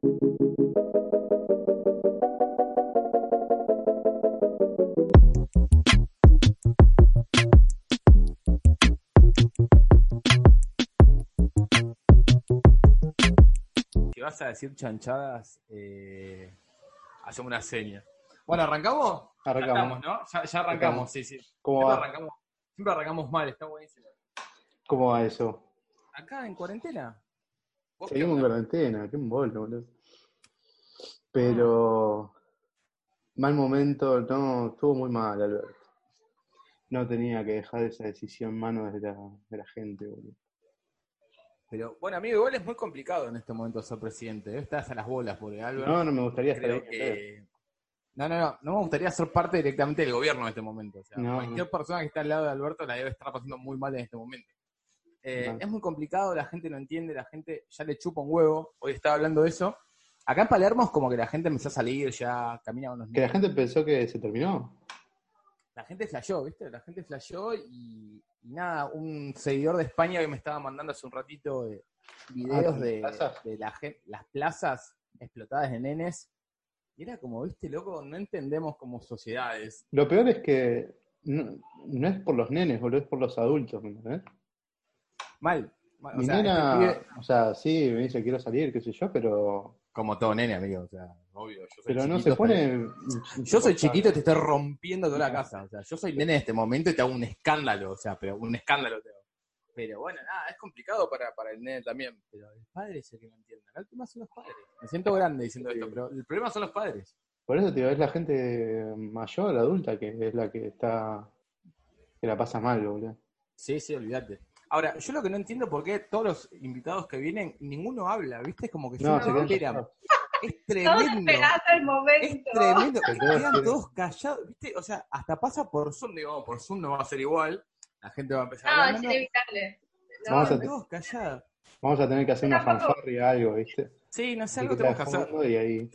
Si vas a decir chanchadas, eh, hacemos una seña. Bueno, ¿arrancamos? Arrancamos. ¿no? Ya, ya arrancamos, sí, sí. ¿Cómo Siempre va? arrancamos, siempre arrancamos mal, está buenísimo. ¿Cómo va eso? Acá en cuarentena. ¿Vos qué Seguimos en cuarentena, qué embolo, boludo. Pero mal momento, no, estuvo muy mal, Alberto. No tenía que dejar esa decisión en manos de la, de la gente, boludo. Pero bueno, amigo, igual es muy complicado en este momento ser presidente. ¿eh? Estás a las bolas, porque Albert. No, no me gustaría estar creo ahí. que. No, no, no. No me gustaría ser parte directamente del gobierno en este momento. O sea, No, cualquier persona que está al lado de Alberto la debe estar pasando muy mal en este momento. Eh, es muy complicado, la gente no entiende, la gente ya le chupa un huevo. Hoy estaba hablando de eso. Acá en Palermo es como que la gente empezó a salir, ya camina unos Que la gente pensó que se terminó. La gente flasheó, ¿viste? La gente flasheó y, y nada, un seguidor de España que me estaba mandando hace un ratito eh, videos Ah, de, plazas. de la gen- las plazas explotadas de nenes. Y era como, viste, loco, no entendemos como sociedades. Lo peor es que no, no es por los nenes, boludo, es por los adultos, ¿me entendés? Mal. mal, o Mi sea, nena, pibe- o sea, sí, me dice quiero salir, qué sé yo, pero, como todo nene, amigo, o sea, obvio. Yo soy pero no se pone. pero- Yo soy chiquito y te estoy rompiendo toda la casa. O sea, yo soy nene en este momento y te hago un escándalo, o sea, pero un escándalo te hago. Pero bueno, nada, es complicado para, para el nene también. Pero el padre es el que no entiende. Acá el tema son los padres. Me siento grande diciendo esto, pero el problema son los padres. Por eso, tío, es la gente mayor, adulta, que es la que está. que la pasa mal, boludo. Sí, sí, olvídate. Ahora, yo lo que no entiendo por qué todos los invitados que vienen, ninguno habla, ¿viste? Es como que No, se quedan. Es tremendo. esperando el Es momento. tremendo. Que todos quedan todos callados, ¿viste? O sea, hasta pasa por Zoom, digo, por Zoom no va a ser igual. La gente va a empezar a No, hablar. es no, no, inevitable. No, todos callados. Vamos a tener que hacer una fanfarria, algo, ¿viste? Sí, no sé, algo tenemos que hacer. Y ahí.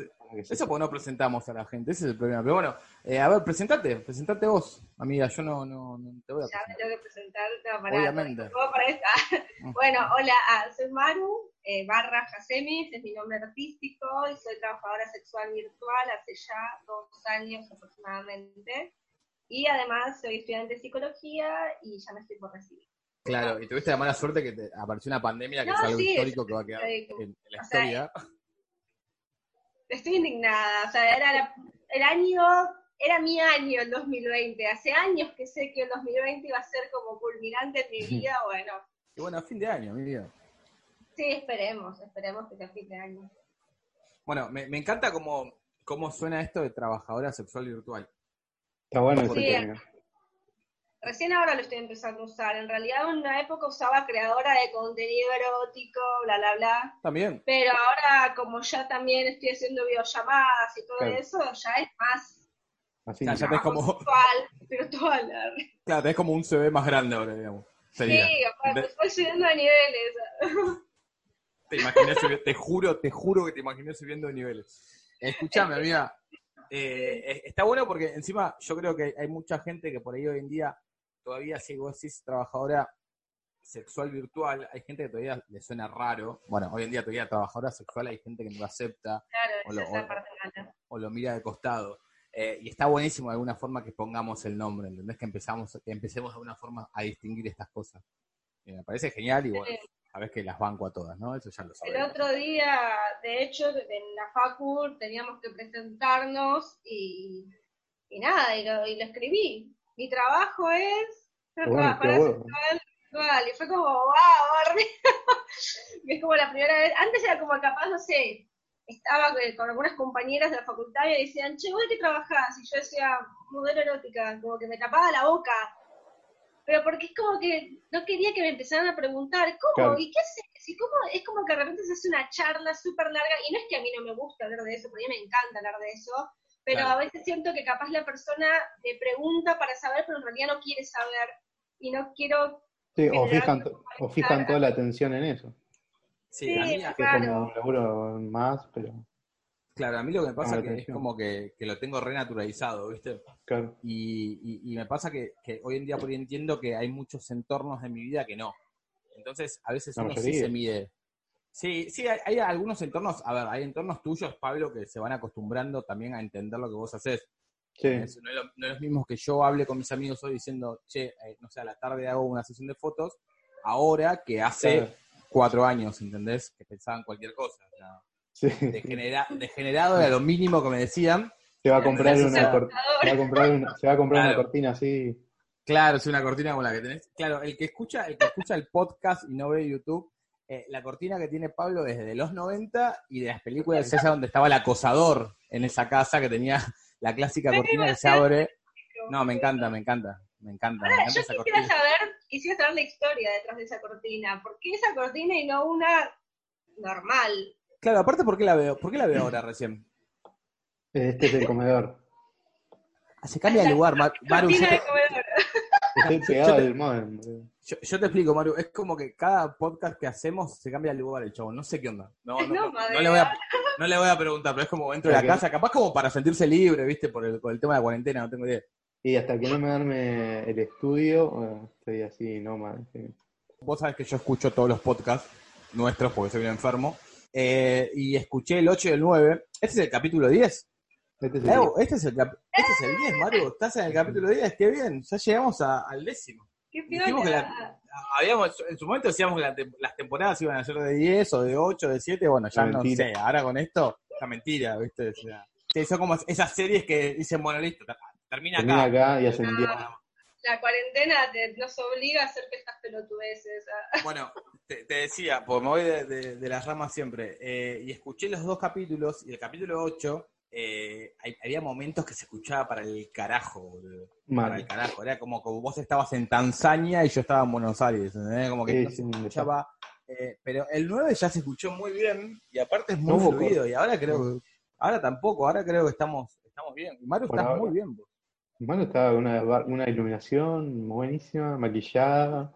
Eso porque no presentamos a la gente, ese es el problema. Pero bueno, eh, a ver, presentate, presentate vos, amiga, yo no, no, no te voy a Ya me presentar. tengo que presentar. No, Obviamente. no, no, para esta. Bueno, hola, ah, soy Maru, eh, barra Jasemi, ese es mi nombre artístico, y soy trabajadora sexual virtual hace ya dos años aproximadamente. Y además soy estudiante de psicología y ya me estoy por recibir. Claro, y tuviste la mala suerte que te apareció una pandemia que No, es algo sí, histórico que va a quedar en, en la sea, historia. Estoy indignada, o sea, era la- el año, era mi año el 2020. Hace años que sé que el 2020 iba a ser como culminante en mi vida, bueno. Y bueno, fin de año, amiga. Sí, esperemos, esperemos que sea fin de año. Bueno, me, me encanta cómo, cómo suena esto de trabajadora sexual virtual. Está bueno ese Sí. Recién ahora lo estoy empezando a usar. En realidad en una época usaba creadora de contenido erótico, bla, bla, bla. También. Pero ahora como ya también estoy haciendo videollamadas y todo Claro. eso, ya es más Así. Ya, ya te- Es como- virtual, virtual. Claro, tenés como un CV más grande ahora, digamos. Sería. Sí, aparte, De- estoy subiendo de niveles. Te imaginé subi- te juro, te juro que te imaginé subiendo de niveles. Escuchame, amiga. eh, eh, está bueno porque encima yo creo que hay mucha gente que por ahí hoy en día todavía, si vos decís trabajadora sexual virtual, hay gente que todavía le suena raro. Bueno, hoy en día todavía trabajadora sexual hay gente que no lo acepta Claro, O lo- o- o lo mira de costado. Eh, y está buenísimo de alguna forma que pongamos el nombre, ¿entendés? Que empezamos, que empecemos de alguna forma a distinguir estas cosas. Eh, me parece genial y bueno, Sí. sabes que las banco a todas, ¿no? Eso ya lo El sabemos. otro día, de hecho, en la facu teníamos que presentarnos y, y nada, y lo, y lo escribí. Mi trabajo es ser bueno, sexual. Y fue como, wow, es como la primera vez. Antes era como capaz, no sé, estaba con, con algunas compañeras de la facultad y decían, che, ¿vos de qué trabajás? Y yo decía, modelo erótica, como que me tapaba la boca. Pero porque es como que no quería que me empezaran a preguntar, ¿cómo? Claro. ¿Y qué haces? ¿Y cómo? Es como que de repente se hace una charla súper larga, y no es que a mí no me gusta hablar de eso, porque a mí me encanta hablar de eso, pero Claro. a veces siento que capaz la persona me pregunta para saber, pero en realidad no quiere saber, y no quiero... Sí, o fijan, como o fijan toda la atención en eso. Sí, Sí, a mí, Que es Claro. como laburo más, pero claro, a mí lo que me pasa la que es como que, que lo tengo renaturalizado, ¿viste? claro. Y, y- y me pasa que, que hoy en día por ahí entiendo que hay muchos entornos de mi vida que no. Entonces, a veces La uno sí se mide. Sí, sí, hay, hay algunos entornos, a ver, hay entornos tuyos, Pablo, que se van acostumbrando también a entender lo que vos haces. Sí, Es- No, es lo, no es lo mismo que yo hable con mis amigos hoy diciendo, che, eh, no sé, a la tarde hago una sesión de fotos, ahora que hace claro. cuatro años, ¿entendés? Que pensaban cualquier cosa. o sea, Sí. degenera- degenerado era lo mínimo que me decían. Se va a comprar una, se va a comprar una, se va a comprar Claro. una cortina así. Claro, es una cortina como la que tenés. Claro, el que escucha, el que escucha el podcast y no ve YouTube, eh, la cortina que tiene Pablo desde los 90 y de las películas es esa donde estaba el acosador en esa casa que tenía la clásica cortina que se abre. No, me encanta, me encanta, me encanta. Me Ahora, encanta yo esa quisiera cortina. saber, quisiera saber la historia detrás de esa cortina. ¿Por qué esa cortina y no una normal? Claro, aparte, ¿por qué la veo? ¿Por qué la veo ahora recién? Este es el comedor. Ah, Se cambia de lugar, Mar- Maru. De. Estoy pegado al modem. Yo- yo te explico, Maru. Es como que cada podcast que hacemos se cambia de lugar el chavo. No sé qué onda. No, no, No, no, no le voy a, no le voy a preguntar, pero es como dentro de la casa. Capaz como para sentirse libre, ¿viste? Por el, por el tema de la cuarentena, no tengo idea. Y hasta que no me arme el estudio, bueno, estoy así nómada. sí. Vos sabés que yo escucho todos los podcasts nuestros porque soy un enfermo. eh, y escuché el 8 y el 9. Este es el capítulo 10. Este es el- este, es el cap- este es el 10, Maru. Estás en el capítulo 10. Qué bien. Ya llegamos a- al décimo. Qué Dijimos que piola. Habíamos, en su momento decíamos que la las temporadas iban a ser de 10 o de 8, de 7. Bueno, ya La no sé. Ahora con esto, la mentira, ¿viste? O sea, son como esas series que dicen, bueno, listo, ter- termina Termina acá. acá y hacen Ah. 10. La cuarentena te- nos obliga a hacer que estas pelotudeces. ah. Bueno, te, te decía, porque me voy de, de- de las ramas siempre, eh, y escuché los dos capítulos, y el capítulo 8, eh, hay- había momentos que se escuchaba para el carajo, boludo. Para el carajo, era como que vos estabas en Tanzania y yo estaba en Buenos Aires, ¿entendés? Como que Sí, no se escuchaba. eh, pero el 9 ya se escuchó muy bien, y aparte es muy No fluido, y ahora creo que, ahora tampoco, ahora creo que estamos, estamos bien. Y Maru, Por ahora. muy bien, mano estaba con una, una iluminación buenísima, maquillada.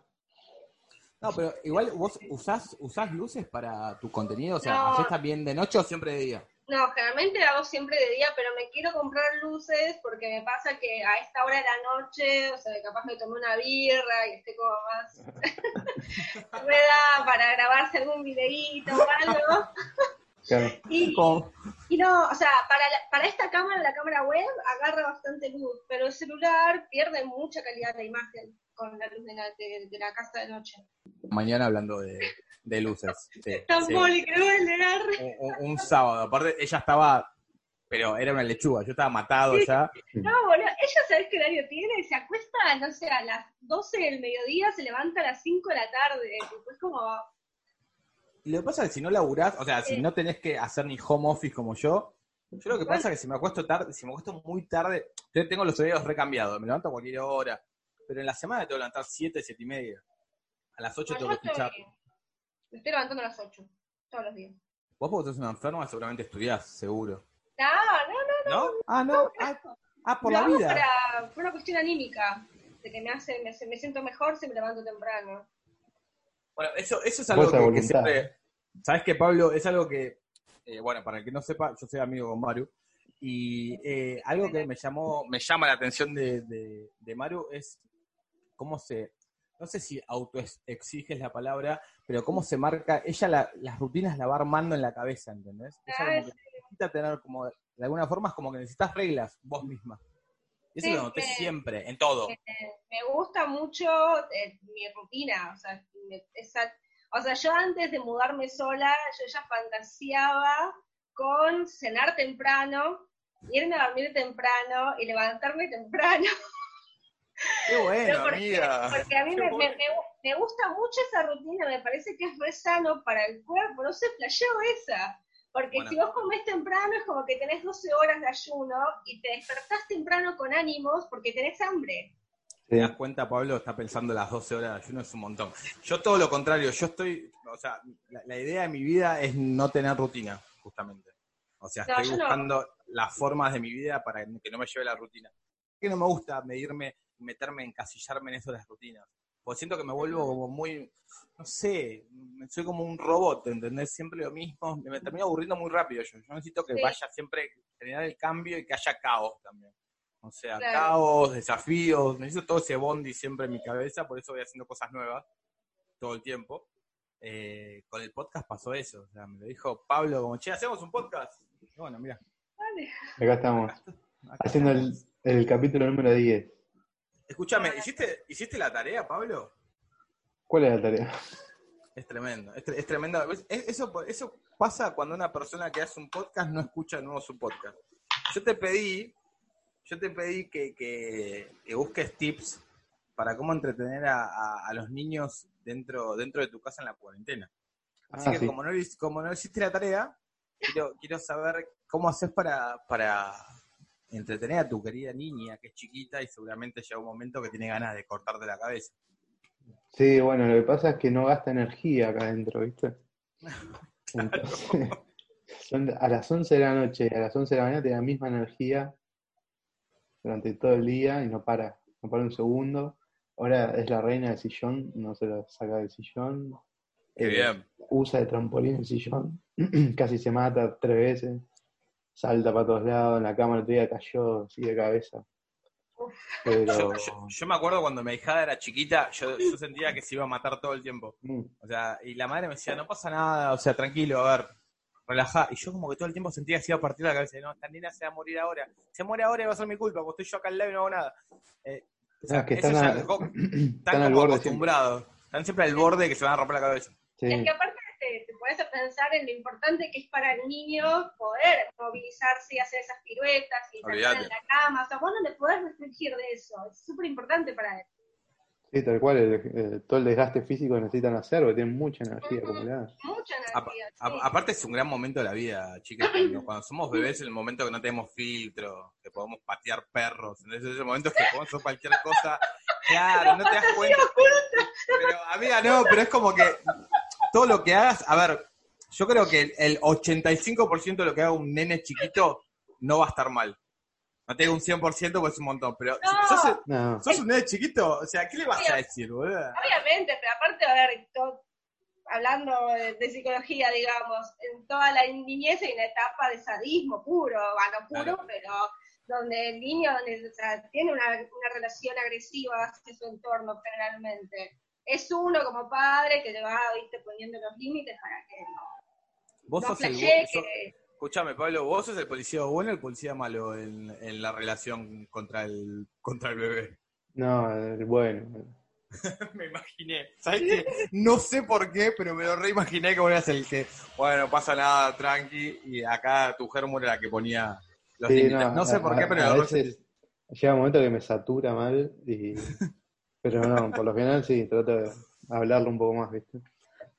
No, pero igual vos usás, usás luces para tu contenido, o sea, No. ¿hacés también de noche o siempre de día? No, generalmente hago siempre de día, pero me quiero comprar luces porque me pasa que a esta hora de la noche, o sea, capaz me tomé una birra y esté como más rueda para grabarse algún videíto o algo. Claro. Y, no, o sea, para, la- para esta cámara, la cámara web, agarra bastante luz, pero el celular pierde mucha calidad de imagen con la luz de la, de, de la casa de noche. Mañana hablando de, de luces. Sí, Tan sí. Un, sábado. Aparte, ella estaba, pero era una lechuga. Yo estaba matado ya. No, boludo, ella sabes qué horario tiene, se acuesta, no sé, a las 12 del mediodía, se levanta a las 5 de la tarde, es como, Y lo que pasa es que si no laburás, o sea, si no tenés que hacer ni home office como yo, yo lo que pasa es que si me acuesto tarde, si me acuesto muy tarde, yo tengo los horarios recambiados, me levanto a cualquier hora, pero en la semana tengo que levantar 7, 7 y media. A las 8 no, tengo que escuchar. Estoy, me estoy levantando a las 8, todos los días. Vos porque sos una enferma seguramente estudiás, seguro. No, no, no, ¿No? Ah, no. Ah, ah, por la vida. para- por una cuestión anímica, de que me hace, me, me siento mejor si me levanto temprano. Bueno, eso, eso es algo que, siempre. ¿Sabes qué, Pablo? Es algo que. eh, bueno, para el que no sepa, yo soy amigo con Maru. Y eh, algo que me llamó, me llama la atención de, de, de Maru es cómo se. No sé si autoexige es la palabra, pero cómo se marca. Ella la- las rutinas la va armando en la cabeza, ¿entendés? Ella como que necesita tener como. De alguna forma es como que necesitas reglas vos misma. Y eso Sí, lo noté siempre, en todo. Eh, me gusta mucho eh, mi rutina, o sea, me- esa- o sea, yo antes de mudarme sola, yo ya fantaseaba con cenar temprano, irme a dormir temprano y levantarme temprano, Qué bueno, porque, amiga. porque a mí me, bueno. me- gusta mucho esa rutina, me parece que es re sano para el cuerpo, no sé, flasheo esa. Porque Bueno. si vos comés temprano es como que tenés 12 horas de ayuno y te despertás temprano con ánimos porque tenés hambre. ¿Te das cuenta, Pablo? Está pensando las 12 horas de ayuno, es un montón. Yo todo lo contrario, yo estoy, o sea, la, la idea de mi vida es no tener rutina, justamente. O sea, No, estoy no. buscando las formas de mi vida para que no me lleve la rutina. Que no me gusta medirme, meterme, encasillarme en eso de las rutinas. Porque siento que me vuelvo como muy, no sé, soy como un robot, ¿entendés? Siempre lo mismo, me termino aburriendo muy rápido yo. Yo necesito que Sí. vaya siempre, generar el cambio y que haya caos también. O sea, Claro. caos, desafíos, necesito todo ese bondi siempre en mi cabeza, por eso voy haciendo cosas nuevas todo el tiempo. eh, con el podcast pasó eso. O sea, me lo dijo Pablo como, che, hacemos un podcast. Y bueno, mira. Dale. Acá estamos, haciendo el, el capítulo número 10. Escúchame, ¿hiciste, ¿hiciste la tarea, Pablo? ¿Cuál es la tarea? Es tremendo, es, tre- es tremendo. Es- Eso, eso pasa cuando una persona que hace un podcast no escucha de nuevo su podcast. Yo te pedí, yo te pedí que, que- que busques tips para cómo entretener a, a- a los niños dentro, dentro de tu casa en la cuarentena. Así Ah, que sí. como, no, hic- como no hiciste la tarea, quiero, quiero saber cómo haces para, para entretener a tu querida niña que es chiquita y seguramente llega un momento que tiene ganas de cortarte la cabeza. Sí, bueno, lo que pasa es que no gasta energía acá adentro, ¿viste? Entonces, son a las 11 de la noche y a las 11 de la mañana tiene la misma energía durante todo el día y no para, no para un segundo. Ahora es la reina del sillón, no se lo saca del sillón. Qué Eh, bien. Usa de trampolín el sillón, casi se mata tres veces, salta para todos lados, en la otro día cayó así de cabeza. Pero, Yo, yo- yo me acuerdo cuando mi hijada era chiquita, yo, yo sentía que se iba a matar todo el tiempo. mm, O sea, y la madre me decía, no pasa nada, o sea, tranquilo, a ver, relajá. Y yo como que todo el tiempo sentía que se iba a partir la cabeza. No, esta nena se va a morir ahora. Se muere ahora y va a ser mi culpa, porque estoy yo acá al lado y no hago nada. Eh, o sea, es que eso están, a- están al siempre. acostumbrados. Están siempre al borde de que se van a romper la cabeza. Sí. Es que aparte te puedes pensar en lo importante que es para el niño poder movilizarse y hacer esas piruetas y saltar Olvídate. en la cama. O sea, vos no le podés restringir de eso. Es súper importante para él. Sí, tal cual, el- el- todo el desgaste físico que necesitan hacer, porque tienen mucha energía acumulada. Mucha energía. a- sí. aparte es un gran momento de la vida, chicas. Cuando, cuando somos bebés es el momento que no tenemos filtro, que podemos patear perros. Entonces es el momento que podemos hacer cualquier cosa. Claro, no te das cuenta. Pero, amiga, no, pero es como que todo lo que hagas, a ver, yo creo que el, el 85% de lo que haga un nene chiquito no va a estar mal. No te digo un 100% porque es un montón, pero No. sos, No, sos un nene chiquito, o sea, ¿qué le vas a decir, boludo? Obviamente, pero aparte, a ver, hablando de, de psicología, digamos, en toda la niñez hay una etapa de sadismo puro, bueno, puro, Claro. pero donde el niño o sea, tiene una, una relación agresiva hacia su entorno generalmente. Es uno como padre que le va ¿viste, poniendo los límites para que no, Vos no sos el, sos- que... Escúchame, Pablo, ¿vos sos el policía bueno o el policía malo en, en la relación contra el, contra el bebé? no, el bueno. me imaginé. ¿Sabes qué? No sé por qué, pero me lo reimaginé que vos eras el que, bueno, no pasa nada, tranqui, y acá tu germo era la que ponía los Sí, límites. No, sé a- por qué, a- pero a lo veces llega un momento que me satura mal, y, pero no, por lo general sí, trato de hablarlo un poco más, ¿viste?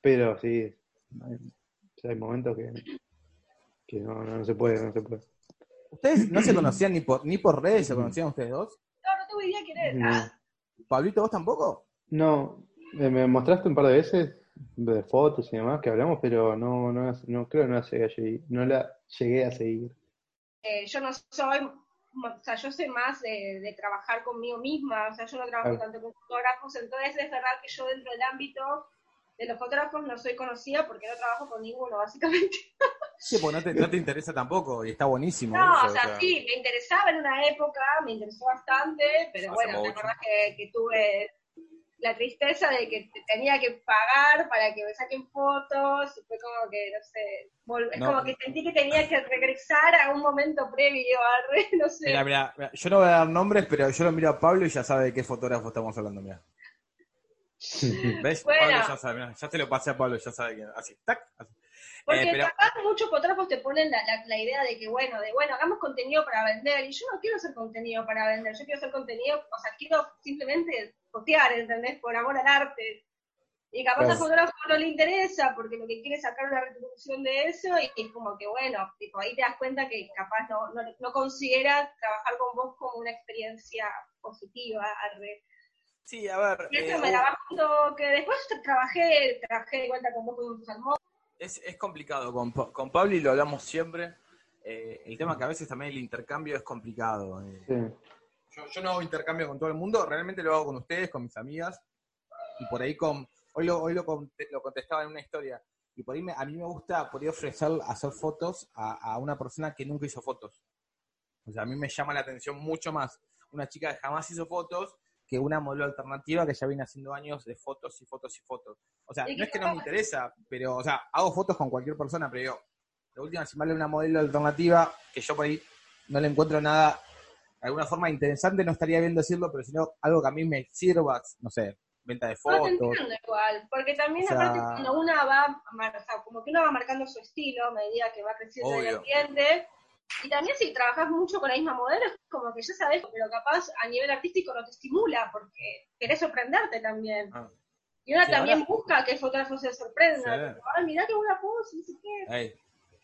Pero sí, hay, hay momentos que, que no, no, no se puede, no se puede. ¿Ustedes no se conocían ni por, ni por redes? ¿Se conocían ustedes dos? No, no tengo idea quién. No. Ah, ¿Pablito, vos tampoco? No, eh, me mostraste un par de veces de fotos y demás que hablamos, pero no, no, no creo que no la llegué a seguir, no la llegué a seguir. eh, yo no soy, o sea, yo soy más de, de trabajar conmigo misma, o sea, yo no trabajo Claro. tanto con fotógrafos, entonces es verdad que yo dentro del ámbito de los fotógrafos no soy conocida porque no trabajo con ninguno, básicamente. Sí, porque no te, no te interesa tampoco, y está buenísimo. No, eso, o sea, sí, me interesaba en una época, me interesó bastante, pero Hace bueno, te acordás que, que tuve la tristeza de que te tenía que pagar para que me saquen fotos, y fue como que, no sé, vol- es No. como que sentí que tenía que regresar a un momento previo, a no sé. Mira, mira, mira, yo no voy a dar nombres, pero yo lo miro a Pablo y ya sabe de qué fotógrafo estamos hablando, mira. ¿Ves? Bueno. Pablo ya sabe, mirá, ya te lo pasé a Pablo, ya sabe quién. Así, tac, así. Porque Eh, pero- capaz muchos fotógrafos te ponen la, la, la idea de que, bueno, de bueno, hagamos contenido para vender. Y yo no quiero hacer contenido para vender, yo quiero hacer contenido, o sea, quiero simplemente postear, ¿entendés? Por amor al arte. Y capaz Claro. al fotógrafo no le interesa porque lo que quiere es sacar una retribución de eso y, y como que, bueno, tipo, ahí te das cuenta que capaz no, no, no considera trabajar con vos como una experiencia positiva. Arre. Sí, a ver. Y eso eh, me junto que después trabajé, trabajé de vuelta con vos con un salmón. Es, es complicado, con, con Pablo y lo hablamos siempre. eh, el tema que a veces también el intercambio es complicado. eh. Sí. Yo, yo no hago intercambio con todo el mundo, realmente lo hago con ustedes, con mis amigas, y por ahí con, hoy lo, hoy lo, lo contestaba en una historia, y por ahí me- a mí me gusta por ahí ofrecer hacer fotos a, a una persona que nunca hizo fotos. O sea, a mí me llama la atención mucho más una chica que jamás hizo fotos que una modelo alternativa que ya viene haciendo años de fotos y fotos y fotos. O sea, ¿Y no es que no me interesa, pero, o sea, hago fotos con cualquier persona, pero digo, la última, si me vale una modelo alternativa, que yo por ahí no le encuentro nada, de alguna forma interesante, no estaría bien decirlo, pero sino algo que a mí me sirva, no sé, venta de No te fotos. entiendo igual, porque también O sea- aparte cuando una va, o sea, como que uno va marcando su estilo a medida que va creciendo el Obvio. ambiente, y también si trabajas mucho con la misma modelo, es como que ya sabes, pero capaz a nivel artístico no te estimula, porque querés sorprenderte también. Ah. Y una Sí, también ahora- busca que el fotógrafo se sorprenda, Sí. ay, mirá qué buena pose, no sé qué. Ey,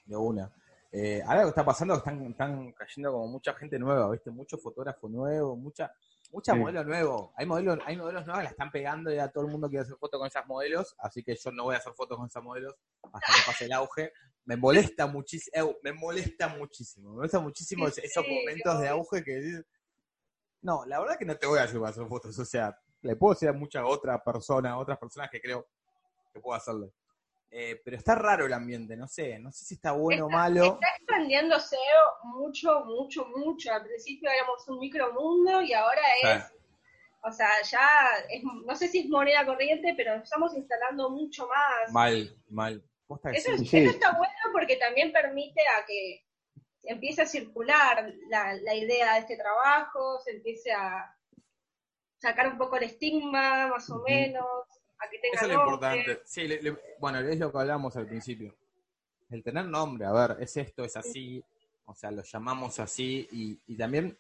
de una. Eh, ahora lo que está pasando es que están, están cayendo como mucha gente nueva, ¿viste? Mucho fotógrafo nuevo, mucha, mucha Sí. modelo nuevo. Hay modelos, hay modelos nuevas que la están pegando y ya todo el mundo quiere hacer fotos con esas modelos, así que yo no voy a hacer fotos con esas modelos hasta que pase el auge. Me molesta muchísimo, me molesta muchísimo, me molesta muchísimo Sí, esos sí, momentos de auge que dices, no, la verdad que no te voy a ayudar a hacer fotos, o sea, le puedo decir a muchas otras personas, otras personas que creo que puedo hacerle. Eh, pero está raro el ambiente, no sé, no sé si está bueno o malo. Está expandiéndose mucho, mucho, mucho. Al principio éramos un micromundo y ahora es, o sea, ya, es, no sé si es moneda corriente, pero estamos instalando mucho más. Mal, mal. Posta que Eso, sí. está bueno porque también permite a que empiece a circular la, la idea de este trabajo, se empiece a sacar un poco el estigma, más o menos, a que tenga Eso es lo importante. Sí, le- le- bueno, es lo que hablamos al principio. El tener nombre, a ver, es esto, es así, o sea, lo llamamos así, y, y también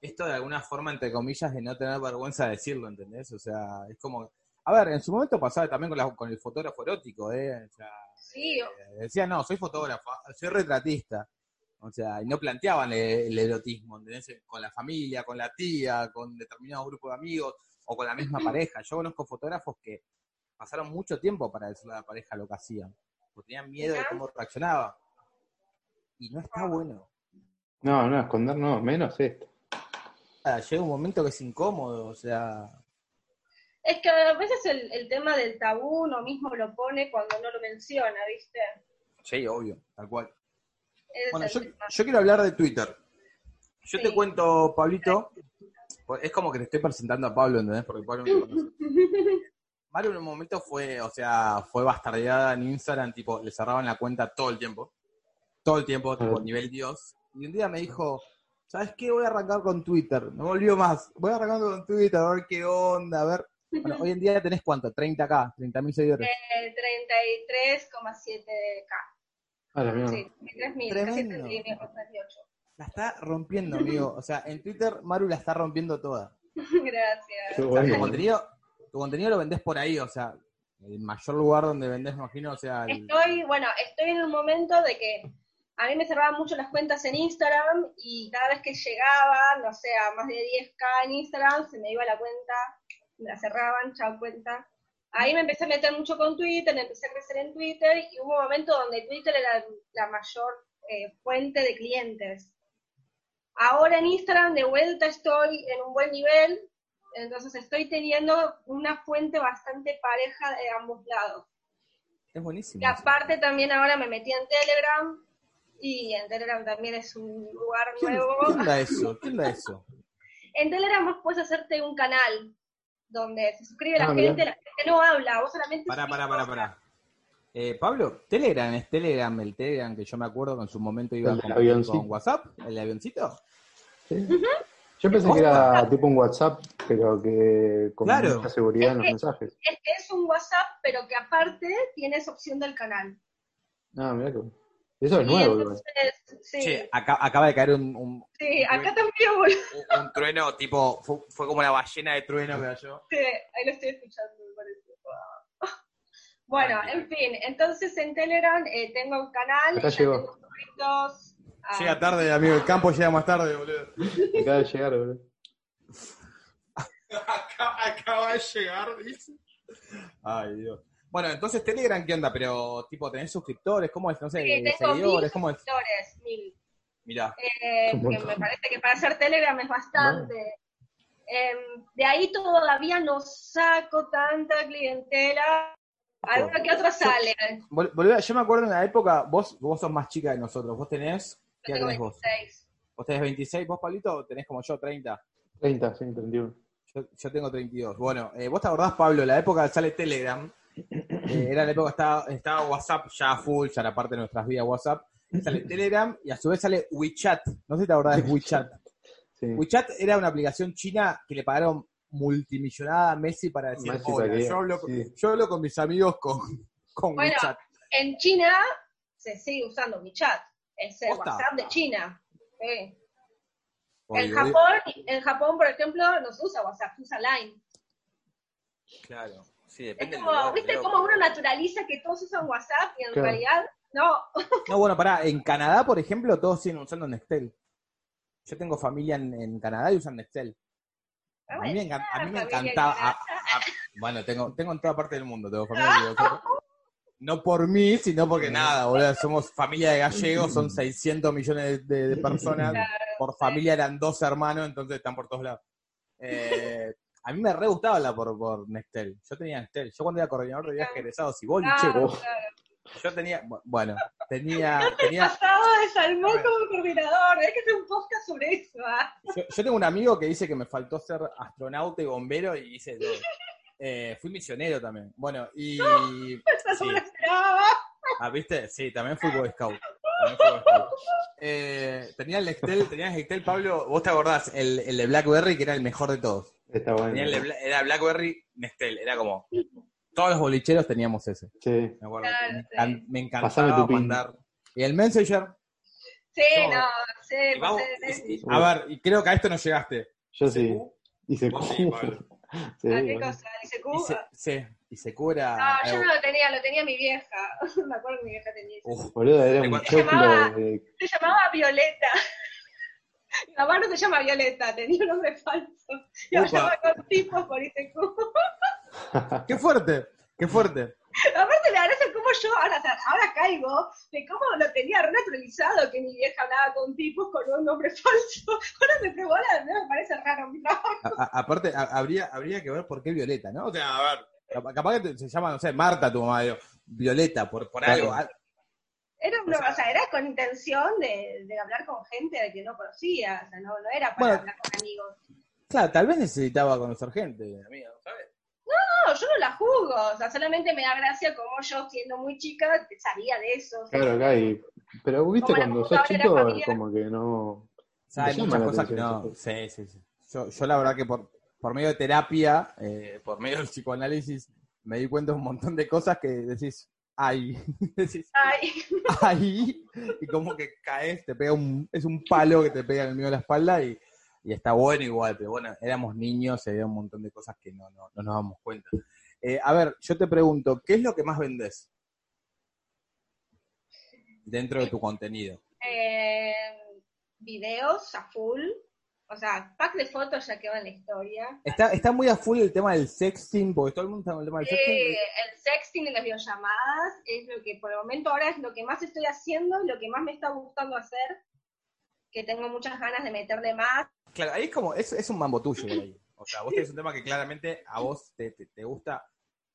esto de alguna forma, entre comillas, de no tener vergüenza de decirlo, ¿entendés? O sea, es como... A ver, en su momento pasaba también con, la- con el fotógrafo erótico, ¿eh? O sea, Sí, eh, decía, no, soy fotógrafo, soy retratista. O sea, y no planteaban el, el erotismo, ¿entendés? Con la familia, con la tía, con determinado grupo de amigos, o con la misma pareja. Yo conozco fotógrafos que pasaron mucho tiempo para decirle a la pareja lo que hacían, porque tenían miedo de cómo reaccionaba. Y no está bueno. No, no, esconder no, menos esto. Ah, Llega un momento que es incómodo, o sea, Es que a veces el, el tema del tabú uno mismo lo pone cuando no lo menciona, ¿viste? sí, obvio, tal cual. Bueno, yo, quiero hablar de Twitter. Yo te cuento, Pablito, pues, es como que le estoy presentando a Pablo, ¿entendés? Porque Pablo no me conoce. Maru en un momento fue, o sea, fue bastardeada en Instagram, tipo, le cerraban la cuenta todo el tiempo. Todo el tiempo, tipo, nivel Dios. Y un día me dijo, ¿sabes qué? Voy a arrancar con Twitter. No volvió más. Voy a arrancar con Twitter, a ver qué onda, a ver. Bueno, hoy en día tenés cuánto? 30k, 30.000 seguidores. Eh, 33,7K. Ah, la mierda. Sí, 33.000, casi Tremendo. 38. La está rompiendo, amigo. O sea, en Twitter Maru la está rompiendo toda. Gracias. Qué O sea, tu bueno. contenido, tu contenido lo vendés por ahí, o sea, el mayor lugar donde vendés, me imagino, o sea, el- Estoy, bueno, estoy en un momento de que a mí me cerraban mucho las cuentas en Instagram y cada vez que llegaba, no sé, a más de 10k en Instagram, se me iba la cuenta, la cerraban, chao cuenta. Ahí me empecé a meter mucho con Twitter, me empecé a crecer en Twitter y hubo un momento donde Twitter era la mayor eh, fuente de clientes. Ahora en Instagram de vuelta estoy en un buen nivel, entonces estoy teniendo una fuente bastante pareja de ambos lados. es buenísimo. Y aparte también ahora me metí en Telegram y en Telegram también es un lugar ¿Qué, nuevo. qué onda eso? ¿Qué onda eso? En Telegram vos puedes hacerte un canal donde se suscribe la Ah, mirá. gente, la gente no habla, vos solamente... Pará, pará, pará, pará. Eh, Pablo, Telegram es Telegram, el Telegram que yo me acuerdo que en su momento iba avioncito. con WhatsApp, el avioncito. Sí. Yo pensé que era tipo un WhatsApp, pero que con Claro. mucha seguridad en los Es que- mensajes. Es que es un WhatsApp, pero que aparte tienes opción del canal. Ah, mirá que. Eso es nuevo, entonces, sí, Che, acá- acaba de caer un, un, sí, acá también, boludo. un- un trueno, tipo, fue, fue como la ballena de trueno que cayó. Sí, ahí lo estoy escuchando, me parece. Bueno, en fin, entonces en Telegram eh, tengo un canal, Acá ya llegó. tengo suscritos a- Llega tarde, amigo, el campo llega más tarde, boludo. Acaba de llegar, boludo. Acaba, acaba de llegar, dice. Ay, Dios. Bueno, entonces Telegram, ¿qué onda? Pero, tipo, ¿tenés suscriptores? ¿Cómo es? No sé, Sí, tengo mil seguidores, ¿cómo es? suscriptores, mil. Mirá. Eh, que me parece que para hacer Telegram es bastante. Em, de ahí todavía no saco tanta clientela. Alguno que otro sale. Vol- yo me acuerdo en la época, vos, vos sos más chica de nosotros, vos tenés, ¿qué tengo tenés vos? 26. ¿Vos tenés 26, vos, Pablito, tenés como yo, 30? 30, sí, 31. Yo Yo, tengo 32. Bueno, eh, vos te acordás, Pablo, la época sale Telegram, eh, era la época que estaba, estaba WhatsApp ya full, ya era parte de nuestras vidas WhatsApp, sale Telegram y a su vez sale WeChat. No sé si te acordás de WeChat. Sí. WeChat era una aplicación china que le pagaron multimillonada a Messi para decir, Messi "Hola, para yo, hablo, sí. yo hablo con mis amigos con, con Bueno, WeChat. En China se sigue usando WeChat, es el. WhatsApp de China. Sí. En Japón, en Japón, por ejemplo, no se usa WhatsApp, se usa Line. Claro, sí, Es depende como, lugar, ¿viste creo. cómo uno naturaliza que todos usan WhatsApp y en Claro. realidad no? No, bueno, pará, en Canadá, por ejemplo, todos siguen usando Nextel. Yo tengo familia en, en Canadá y usan Nextel. A mí me, a mí me familia encantaba. en a- a- bueno, tengo, tengo en toda parte del mundo, tengo familia de. No por mí, sino porque nada, boludo, somos familia de gallegos, son 600 millones de, de personas. Por familia eran dos hermanos, entonces están por todos lados. Eh, a mí me re gustaba la por, por Nextel. Yo tenía Nextel. Yo cuando era coordinador de viajes egresados y boliche, claro. yo tenía, bueno, tenía, tenía, pasado de Salmón como coordinador, hay que hacer un podcast sobre eso. ¿ah? Yo, yo tengo un amigo que dice que me faltó ser astronauta y bombero y todo. Eh, fui misionero también. Bueno, y. Eso Sí. no lo esperaba. Ah, ¿viste? Sí, también fui Boy Scout. Eh, tenía el Nextel, tenía el Nextel, Pablo, vos te acordás, el, el de Blackberry, que era el mejor de todos. Está bueno. Tenía el de Bla- era Blackberry Nextel, era como. Todos los bolicheros teníamos ese. Sí. Me acuerdo. Claro, me, sí. encantaba mandar. Y el Messenger. Sí, No. no, sí, vamos- y- y- a ver, y creo que a esto no llegaste. Yo sí. Sí, Pablo. Sí, ¿a qué cosa? Dice Y Q. se, sí, y se cura. No, yo no lo tenía, lo tenía mi vieja. Me acuerdo que mi vieja tenía eso. Uf, Boludo, era un Se choclo llamaba- de... Se llamaba Violeta. Mi mamá no se llama Violeta, tenía un nombre falso. Yo Upa. llamaba con tipos por ICQ. qué fuerte, qué fuerte. Aparte me agradece cómo yo, ahora, ahora caigo, de cómo lo tenía renaturalizado que mi vieja hablaba con tipos con un nombre falso. Ahora me la me parece raro mi trabajo. Aparte, a- habría, habría que ver por qué Violeta, ¿no? O sea, a ver, capaz que se llama, no sé, Marta tu mamá, digo, Violeta, por, por Claro. algo. al- Era, una, O sea- o sea, era con intención de, de hablar con gente de que no conocía, o sea, no, no era para Bueno. hablar con amigos. Claro, tal vez necesitaba conocer gente, amiga, ¿sabes? No, yo no la juzgo, o sea, solamente me da gracia como yo, siendo muy chica, sabía de eso. o sea, Claro, acá. Pero viste, cuando sos chico, como que no... O sea, hay muchas cosas que no. Sí, sí, sí. Yo, yo la verdad que por, por medio de terapia, eh, por medio del psicoanálisis, me di cuenta de un montón de cosas que decís, ay, decís, Ay, ahí, y como que caes, te pega un, es un palo que te pega en el medio de la espalda y, y está bueno igual, pero bueno, éramos niños, se veía un montón de cosas que no, no, no nos damos cuenta. Eh, a ver, yo te pregunto, ¿qué es lo que más vendes dentro de tu contenido? eh, videos a full, o sea, pack de fotos ya quedó en la historia. Está, está muy a full el tema del sexting, porque todo el mundo está con el tema del Eh, sexting. el sexting y las videollamadas es lo que por el momento ahora es lo que más estoy haciendo, lo que más me está gustando hacer, que tengo muchas ganas de meterle más. Claro, ahí es como, es, es un mambo tuyo ahí. O sea, vos tenés un tema que claramente a vos te, te- te gusta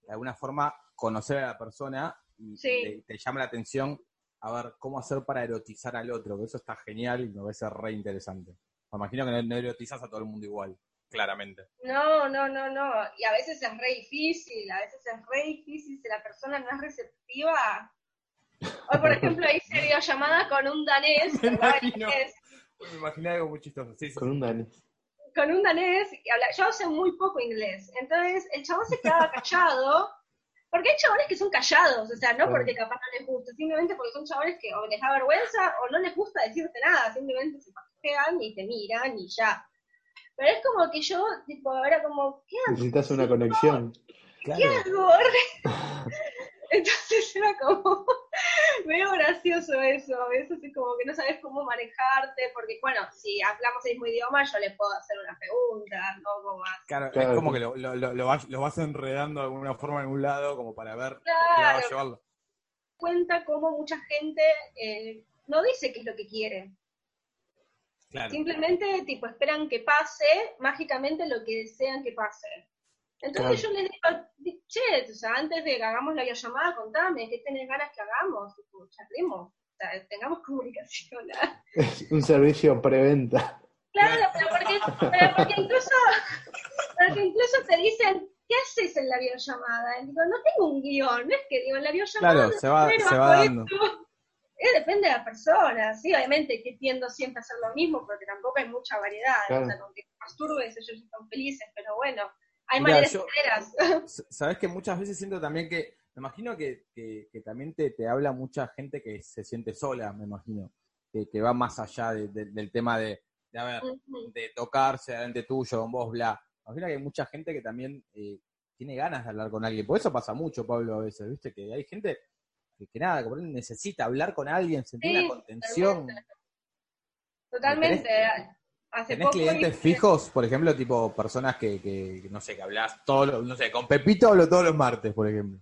de alguna forma conocer a la persona y Sí. te, te llama la atención a ver cómo hacer para erotizar al otro, que eso está genial y me parece re interesante. Me imagino que no, no erotizas a todo el mundo igual, claramente. No, no, no, no. Y a veces es re difícil, a veces es re difícil si la persona no es receptiva. Hoy, por ejemplo, hice videollamada con un danés, Me imagino. Me imaginé algo muy chistoso. Sí, sí, Con un danés. con un danés, que habla, yo sé muy poco inglés. Entonces, el chabón se quedaba callado, porque hay chabones que son callados, o sea, no porque capaz no les gusta, simplemente porque son chabones que o les da vergüenza o no les gusta decirte nada, simplemente se y te miran y ya. Pero es como que yo, tipo, era como, ¿qué hago? Necesitas una conexión. claro. ¿Qué hago? Entonces era como medio gracioso eso, a veces es como que no sabes cómo manejarte, porque bueno, si hablamos el mismo idioma yo le puedo hacer una pregunta, no como más. Claro, Claro, es como que lo, lo, lo, lo vas, lo vas enredando de alguna forma en un lado como para ver por qué Claro. lado llevarlo. Cuenta cómo mucha gente eh, no dice qué es lo que quiere, Claro. simplemente tipo esperan que pase mágicamente lo que desean que pase. Entonces yo les digo, di- che, o sea, antes de que hagamos la llamada, contame, ¿qué tenés ganas que hagamos? Tipo, charlemos, o sea, tengamos comunicación. ¿ah? Es un servicio preventa. Claro, pero porque, pero porque incluso, Porque incluso te dicen, ¿qué haces en la videollamada? Y digo, no tengo un guion, no es que digo, en la videollamada. Claro, se va, se va dando. esto. Eh, depende de la persona, sí, obviamente que tiendo siempre a hacer lo mismo porque tampoco hay mucha variedad, Claro. o sea, con que masturbes ellos están felices, pero bueno, hay Mirá, maneras yo- y maneras. S- Sabes que muchas veces siento también que, me imagino que, que, que también te, te habla mucha gente que se siente sola, me imagino, que, que va más allá de- de- del tema de, de, a ver, de tocarse delante tuyo, con vos, bla. Me imagino que hay mucha gente que también eh, tiene ganas de hablar con alguien. Por eso pasa mucho, Pablo, a veces, ¿viste? Que hay gente que, que nada, que por necesita hablar con alguien, sentir Sí, una contención. totalmente. Totalmente. Hace ¿Tenés poco clientes fijos, por ejemplo, tipo personas que, que no sé, que hablas todos los, no sé, con Pepito hablo todos los martes, por ejemplo?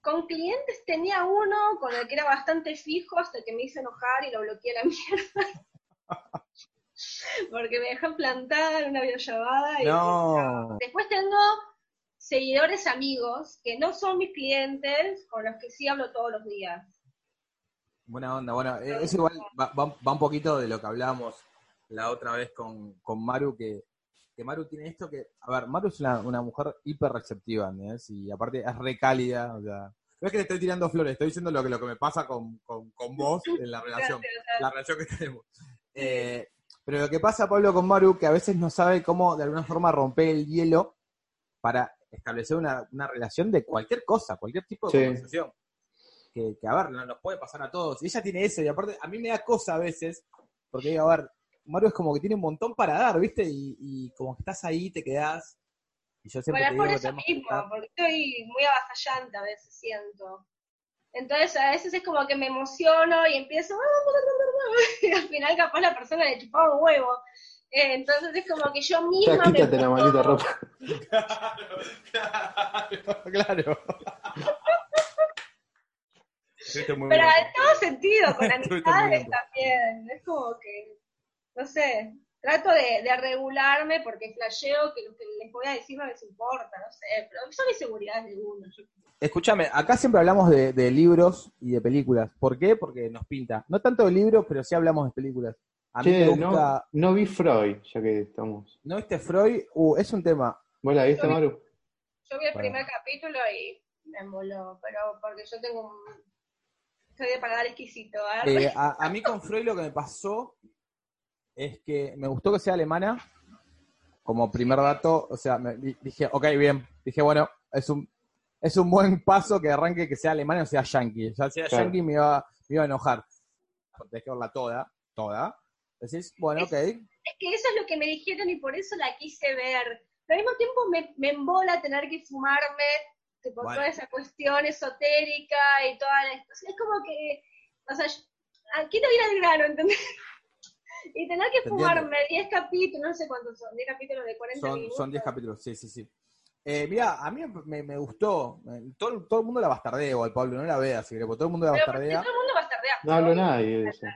Con clientes tenía uno con el que era bastante fijo hasta que me hizo enojar y lo bloqueé a la mierda. Porque me dejó plantada en una videollamada. Y No. Después tengo seguidores amigos que no son mis clientes, con los que sí hablo todos los días. Buena onda, bueno, eh, eso igual va, un poquito de lo que hablábamos la otra vez con, con Maru, que, que Maru tiene esto que, a ver, Maru es una, una mujer hiper receptiva, ¿entendés? Y aparte es re cálida, o sea, no es que le estoy tirando flores, estoy diciendo lo que, lo que me pasa con, con, con vos en la relación, Gracias. la relación que tenemos. Eh, pero lo que pasa, Pablo, con Maru, que a veces no sabe cómo de alguna forma romper el hielo para establecer una, una relación de cualquier cosa, cualquier tipo de Sí. conversación. Que, que, a ver, no- nos puede pasar a todos. Y ella tiene eso, y aparte, a mí me da cosa a veces, porque digo, a ver, Maru es como que tiene un montón para dar, ¿viste? Y, y como que estás ahí, te quedás. Y yo siempre Bueno, te es por digo eso mismo, estar- porque estoy muy avasallante a veces, siento. Entonces a veces es como que me emociono y empiezo, y al final capaz la persona le chupaba un huevo. Eh, entonces es como que yo misma Ya me quítate la pongo- maldita ropa. Claro, claro. Pero bien. en todo sentido, con amistades también. Es como que, no sé, trato de, de regularme porque flasheo que lo que les voy a decir no les importa, no sé, pero son inseguridades de uno. Escúchame, acá siempre hablamos de, de libros y de películas. ¿Por qué? Porque nos pinta. No tanto de libros, pero sí hablamos de películas. A mí Che, me gusta. no, no vi Freud, ya que estamos. ¿No viste Freud? Uh, es un tema. ¿Vos la viste, Maru? Yo vi el Bueno. primer capítulo y me emboló, pero porque yo tengo un... Soy de paladar exquisito, ¿eh? Eh, a, a mí con Freud lo que me pasó es que me gustó que sea alemana. Como primer dato, o sea, me, di- dije, ok, bien. Dije, bueno, es un, es un buen paso que arranque que sea alemana o sea yankee. Ya sea Claro. yankee me iba, me iba a enojar. Tenés que verla toda, toda. Decís, bueno, ok. Es que eso es lo que me dijeron y por eso la quise ver. Pero al mismo tiempo me, me embola tener que fumarme Bueno. toda esa cuestión esotérica y toda la... Es como que, o sea, yo- quiero ir al grano, ¿entendés? Y tener que fumarme 10 capítulos, no sé cuántos son, 10 capítulos de 40 Son, minutos. son 10 capítulos, sí, sí, sí. Eh, mira, a mí me, me gustó. Eh, Todo, todo el mundo la bastardea igual, Pablo, no la veas, si querés, porque todo el mundo la bastardea. todo el mundo va a estar de No hablo nadie de eso.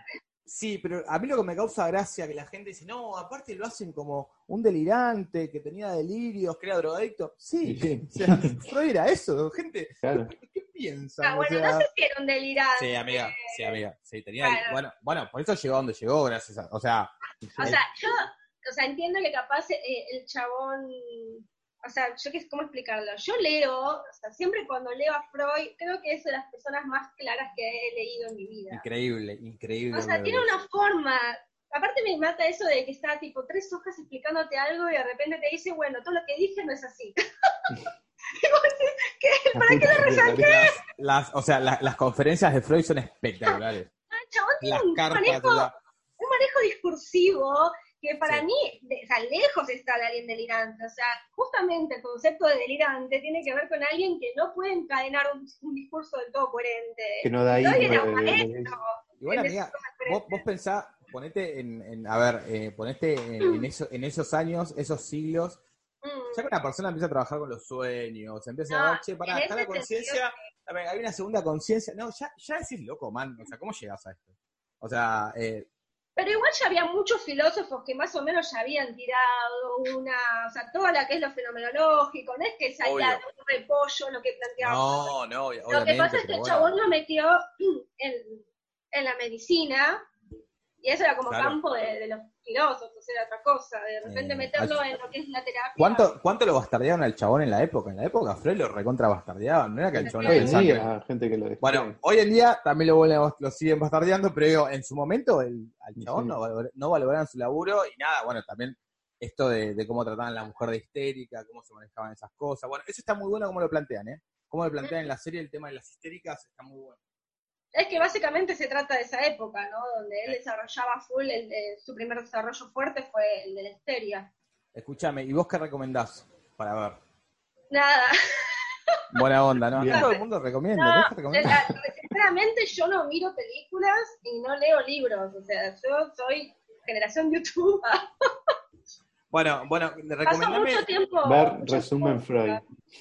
Sí, pero a mí lo que me causa gracia que la gente dice, no, aparte lo hacen como un delirante que tenía delirios, que era drogadicto. Sí, Sí. o sea, Freud era eso, gente. Claro. ¿Qué, piensan? Ah, O bueno, sea, no sé si era un delirante. Sí, amiga, sí, amiga. Sí, tenía. Bueno. Bueno, bueno, por eso llegó donde llegó, gracias a. O sea, O sea, yo, o sea, entiendo que capaz eh, el chabón, o sea, yo qué sé cómo explicarlo. Yo leo, o sea, siempre cuando leo a Freud, creo que es de las personas más claras que he leído en mi vida. increíble, increíble. O sea, tiene una forma. Aparte me mata eso de que está tipo tres hojas explicándote algo y de repente te dice, bueno, todo lo que dije no es así. ¿qué? ¿Para qué lo resalté? Las, o sea, la- las conferencias de Freud son espectaculares. El chabón tiene cartas, manejo, un manejo discursivo que para Sí. mí, de- o sea, lejos está de alguien delirante. O sea, justamente el concepto de delirante tiene que ver con alguien que no puede encadenar un, un discurso del todo coherente. Que no da de- maestro. Igual, amiga, vos, vos coherentes. pensá, ponete en, en- a ver, eh, ponete en, en eso- en esos años, esos siglos, Mm. ya que una persona empieza a trabajar con los sueños, empieza No, a ver, che, pará, en está la conciencia, a ver, hay una segunda conciencia, no, ya, ya decís loco, man, o sea, ¿cómo llegas a esto? O sea, eh, Pero igual ya había muchos filósofos que más o menos ya habían tirado una, o sea, toda la que es lo fenomenológico, no es que salía de un repollo lo que planteaba. no, no, obviamente, Lo que pasa es que el bueno. chabón lo metió en, en la medicina Y eso era como Claro. campo de, de los filósofos, era otra cosa. De repente Eh, meterlo al- en lo que es la terapia. ¿Cuánto, ¿Cuánto lo bastardearon al chabón en la época? En la época Freud lo recontra bastardeaban, no era que el chabón Hoy pensaba que- día, gente que lo. Bueno, hoy en día también lo, vuelven- lo siguen bastardeando, pero digo, en su momento el, al Sí. chabón no, valor- no valoraban su laburo y nada, bueno, también esto de, de cómo trataban a la mujer de histérica, cómo se manejaban esas cosas. Bueno, eso está muy bueno como lo plantean, ¿eh? Cómo lo plantean en la serie el tema de las histéricas está muy bueno. Es que básicamente se trata de esa época, ¿no? Donde él desarrollaba full, el, su primer desarrollo fuerte fue el de la histeria. Escúchame, ¿y vos qué recomendás para ver? Nada, Buena onda, ¿no? Bien. todo el mundo recomienda, No, sinceramente yo no miro películas y no leo libros, o sea, yo soy generación YouTube. Bueno, bueno, Paso recomendame, mucho tiempo. Ver resumen Freud.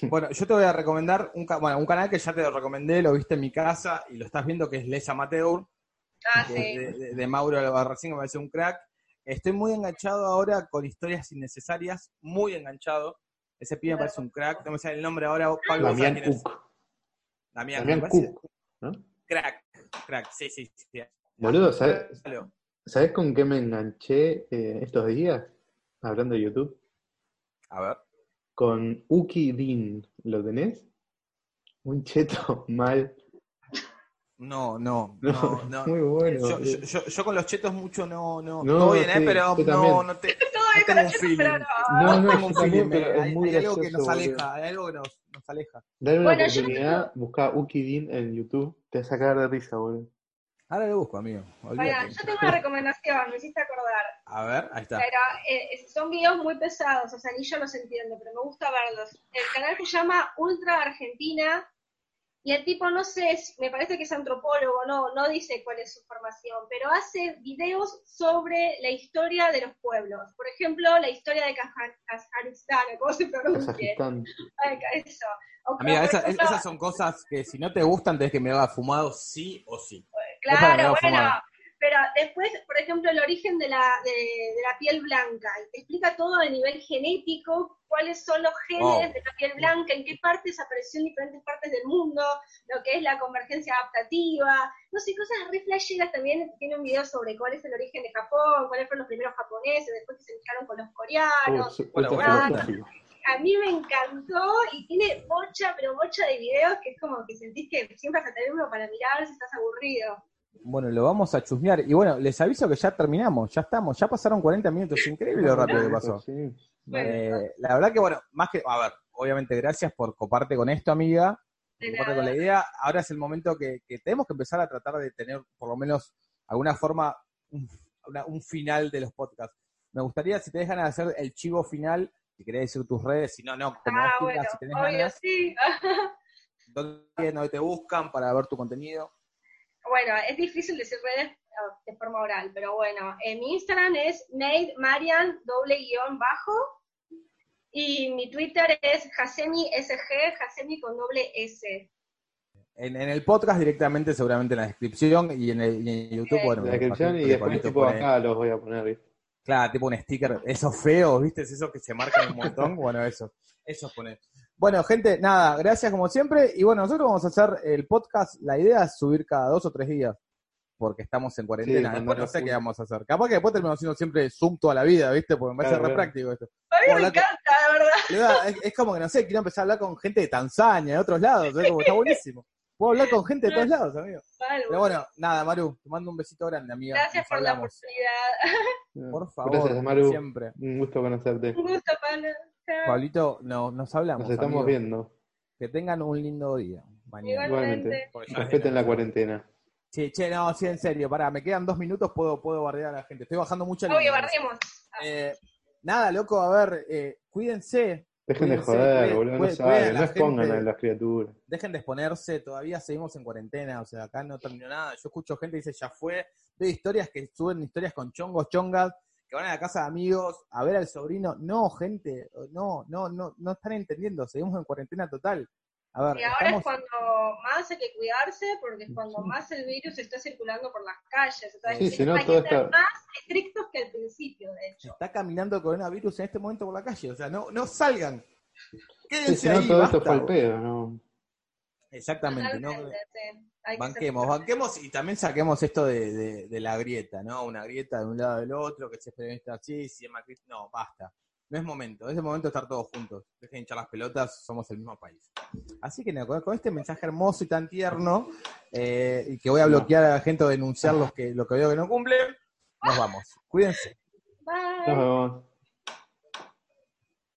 Bueno, yo te voy a recomendar un, ca- bueno, un canal que ya te lo recomendé, lo viste en mi casa y lo estás viendo que es Les Amateur, Ah, de, sí. de- de Mauro Albarracín, que me parece un crack. Estoy muy enganchado ahora con historias innecesarias, muy enganchado. Ese pibe me parece un crack, no me sale el nombre ahora, Pablo ¿vos sabés Damián? Cook. Damián, Damián me parece Cook. ¿no? Crack, crack, sí, sí, sí. Boludo, ¿sabes. ¿sabes con qué me enganché eh, estos días? Hablando de YouTube. A ver. Con Uki Dean. ¿Lo tenés? Un cheto mal. No, no, No, no, no. muy bueno. Yo, yo, yo- yo con los chetos mucho no, no, No, todo bien, ¿eh? sí, pero yo no, no te, no tengo un feeling. pero no. No, no, tengo un feeling, pero es hay, muy hay algo que nos boludo. aleja, hay algo que nos, nos aleja. Dale una Bueno, yo oportunidad, busca Uki Dean en YouTube. Te vas a cagar de risa, boludo. Ahora lo busco, amigo. Olvídate. yo tengo una recomendación, me hiciste acordar. A ver, ahí está. Pero eh, son videos muy pesados, o sea, ni yo los entiendo, pero me gusta verlos. El canal se llama Ultra Argentina y el tipo, no sé, me parece que es antropólogo, no, no dice cuál es su formación, pero hace videos sobre la historia de los pueblos. Por ejemplo, la historia de Kazajistán, ¿cómo se pronuncia? Eso. O, Amiga, por esa- ejemplo, esas son cosas que si no te gustan tenés que me haga fumado sí o sí. Claro, bueno, pero después, por ejemplo, el origen de la, de, de la piel blanca, y te explica todo a nivel genético, cuáles son los genes Wow. de la piel blanca, en qué partes apareció en diferentes partes del mundo, lo que es la convergencia adaptativa, no sé, cosas re flasheras también, tiene un video sobre cuál es el origen de Japón, cuáles fueron los primeros japoneses, después que se mezclaron con los Oh, coreanos, Bueno, bueno. filosófico. a mí me encantó y tiene bocha, pero bocha de videos que es como que sentís que siempre vas a tener uno para mirar si estás aburrido. Bueno, lo vamos a chusmear. Y bueno, les aviso que ya terminamos, ya estamos, ya pasaron 40 minutos. Increíble lo rápido que pasó. Sí. Eh, la verdad que, bueno, más que, a ver, obviamente gracias por coparte con esto, amiga, coparte con la idea. Ahora es el momento que, que tenemos que empezar a tratar de tener, por lo menos, alguna forma, un, una- un final de los podcasts. Me gustaría, si te dejan hacer el chivo final, si querés decir tus redes, si no, no, como Ah, vos bueno, quieras, si tenés obvio, ganas, sí. ¿dónde, dónde te buscan para ver tu contenido? Bueno, es difícil decir redes ah, de forma oral, pero bueno, en mi Instagram es Marian, doble guion bajo, y mi Twitter es Hasemi SG, Hasemi con doble S. En, en el podcast directamente, seguramente en la descripción y en, el, y en YouTube, bueno. La descripción y después tipo pone- acá los voy a poner, ¿viste? Claro, tipo un sticker, esos feos, ¿viste? Es Esos que se marcan un montón. Bueno, eso, eso pone. Bueno, gente, nada, gracias como siempre. Y bueno, nosotros vamos a hacer el podcast. La idea es subir cada dos o tres días, porque estamos en cuarentena. Sí, después no sé qué vamos a hacer. Capaz que después terminamos haciendo siempre Zoom toda la vida, ¿viste? Porque me parece Claro, re práctico esto. A mí me encanta, la verdad. es, es como que no sé, quiero empezar a hablar con gente de Tanzania, de otros lados, ¿sabes? Como está buenísimo. Puedo hablar con gente de todos lados, amigo. Vale, Pero bueno, nada, Maru, te mando un besito grande, amiga. Gracias Nos por la oportunidad. Por favor, Gracias, Maru. siempre. Un gusto conocerte. Un gusto, Pablo. Pablito, no, nos hablamos. Nos estamos amigo. viendo. Que tengan un lindo día. Mañana. Igualmente. Respeten es la cuarentena. Sí, che, no, sí, en serio, pará, me quedan dos minutos, puedo, puedo bardear a la gente. Estoy bajando mucho el Obvio, nivel. bardemos. Eh, nada, loco, a ver, eh, cuídense, Dejen de joder, cuiden- boludo. No saben, no expongan a las criaturas. dejen de exponerse, todavía seguimos en cuarentena, o sea, acá no terminó nada. Yo escucho gente que dice, ya fue, veo historias que suben historias con chongos, chongas, que van a la casa de amigos a ver al sobrino. No, gente, no, no, no, no están entendiendo, seguimos en cuarentena total. A ver, Y ahora estamos... es cuando más hay que cuidarse, porque es cuando más el virus está circulando por las calles. Sí, hay si no, hay todo que ser está- más estrictos que al principio, de hecho. está caminando el coronavirus en este momento por la calle, o sea, no, no salgan. Sí, Quédense si no, ahí, todo esto fue boludo. pedo, ¿no? Exactamente, ¿no? Sí. Banquemos, banquemos y también saquemos esto de, de- de la grieta, ¿no? Una grieta de un lado del otro, que se experimenta así, si es Macri, no, basta. No es momento, es el momento de estar todos juntos. Dejen de hinchar las pelotas, somos el mismo país. Así que con este mensaje hermoso y tan tierno, eh, y que voy a bloquear a la gente o denunciar los que, lo que veo que no cumplen, nos vamos. Cuídense. Bye. Nos vemos.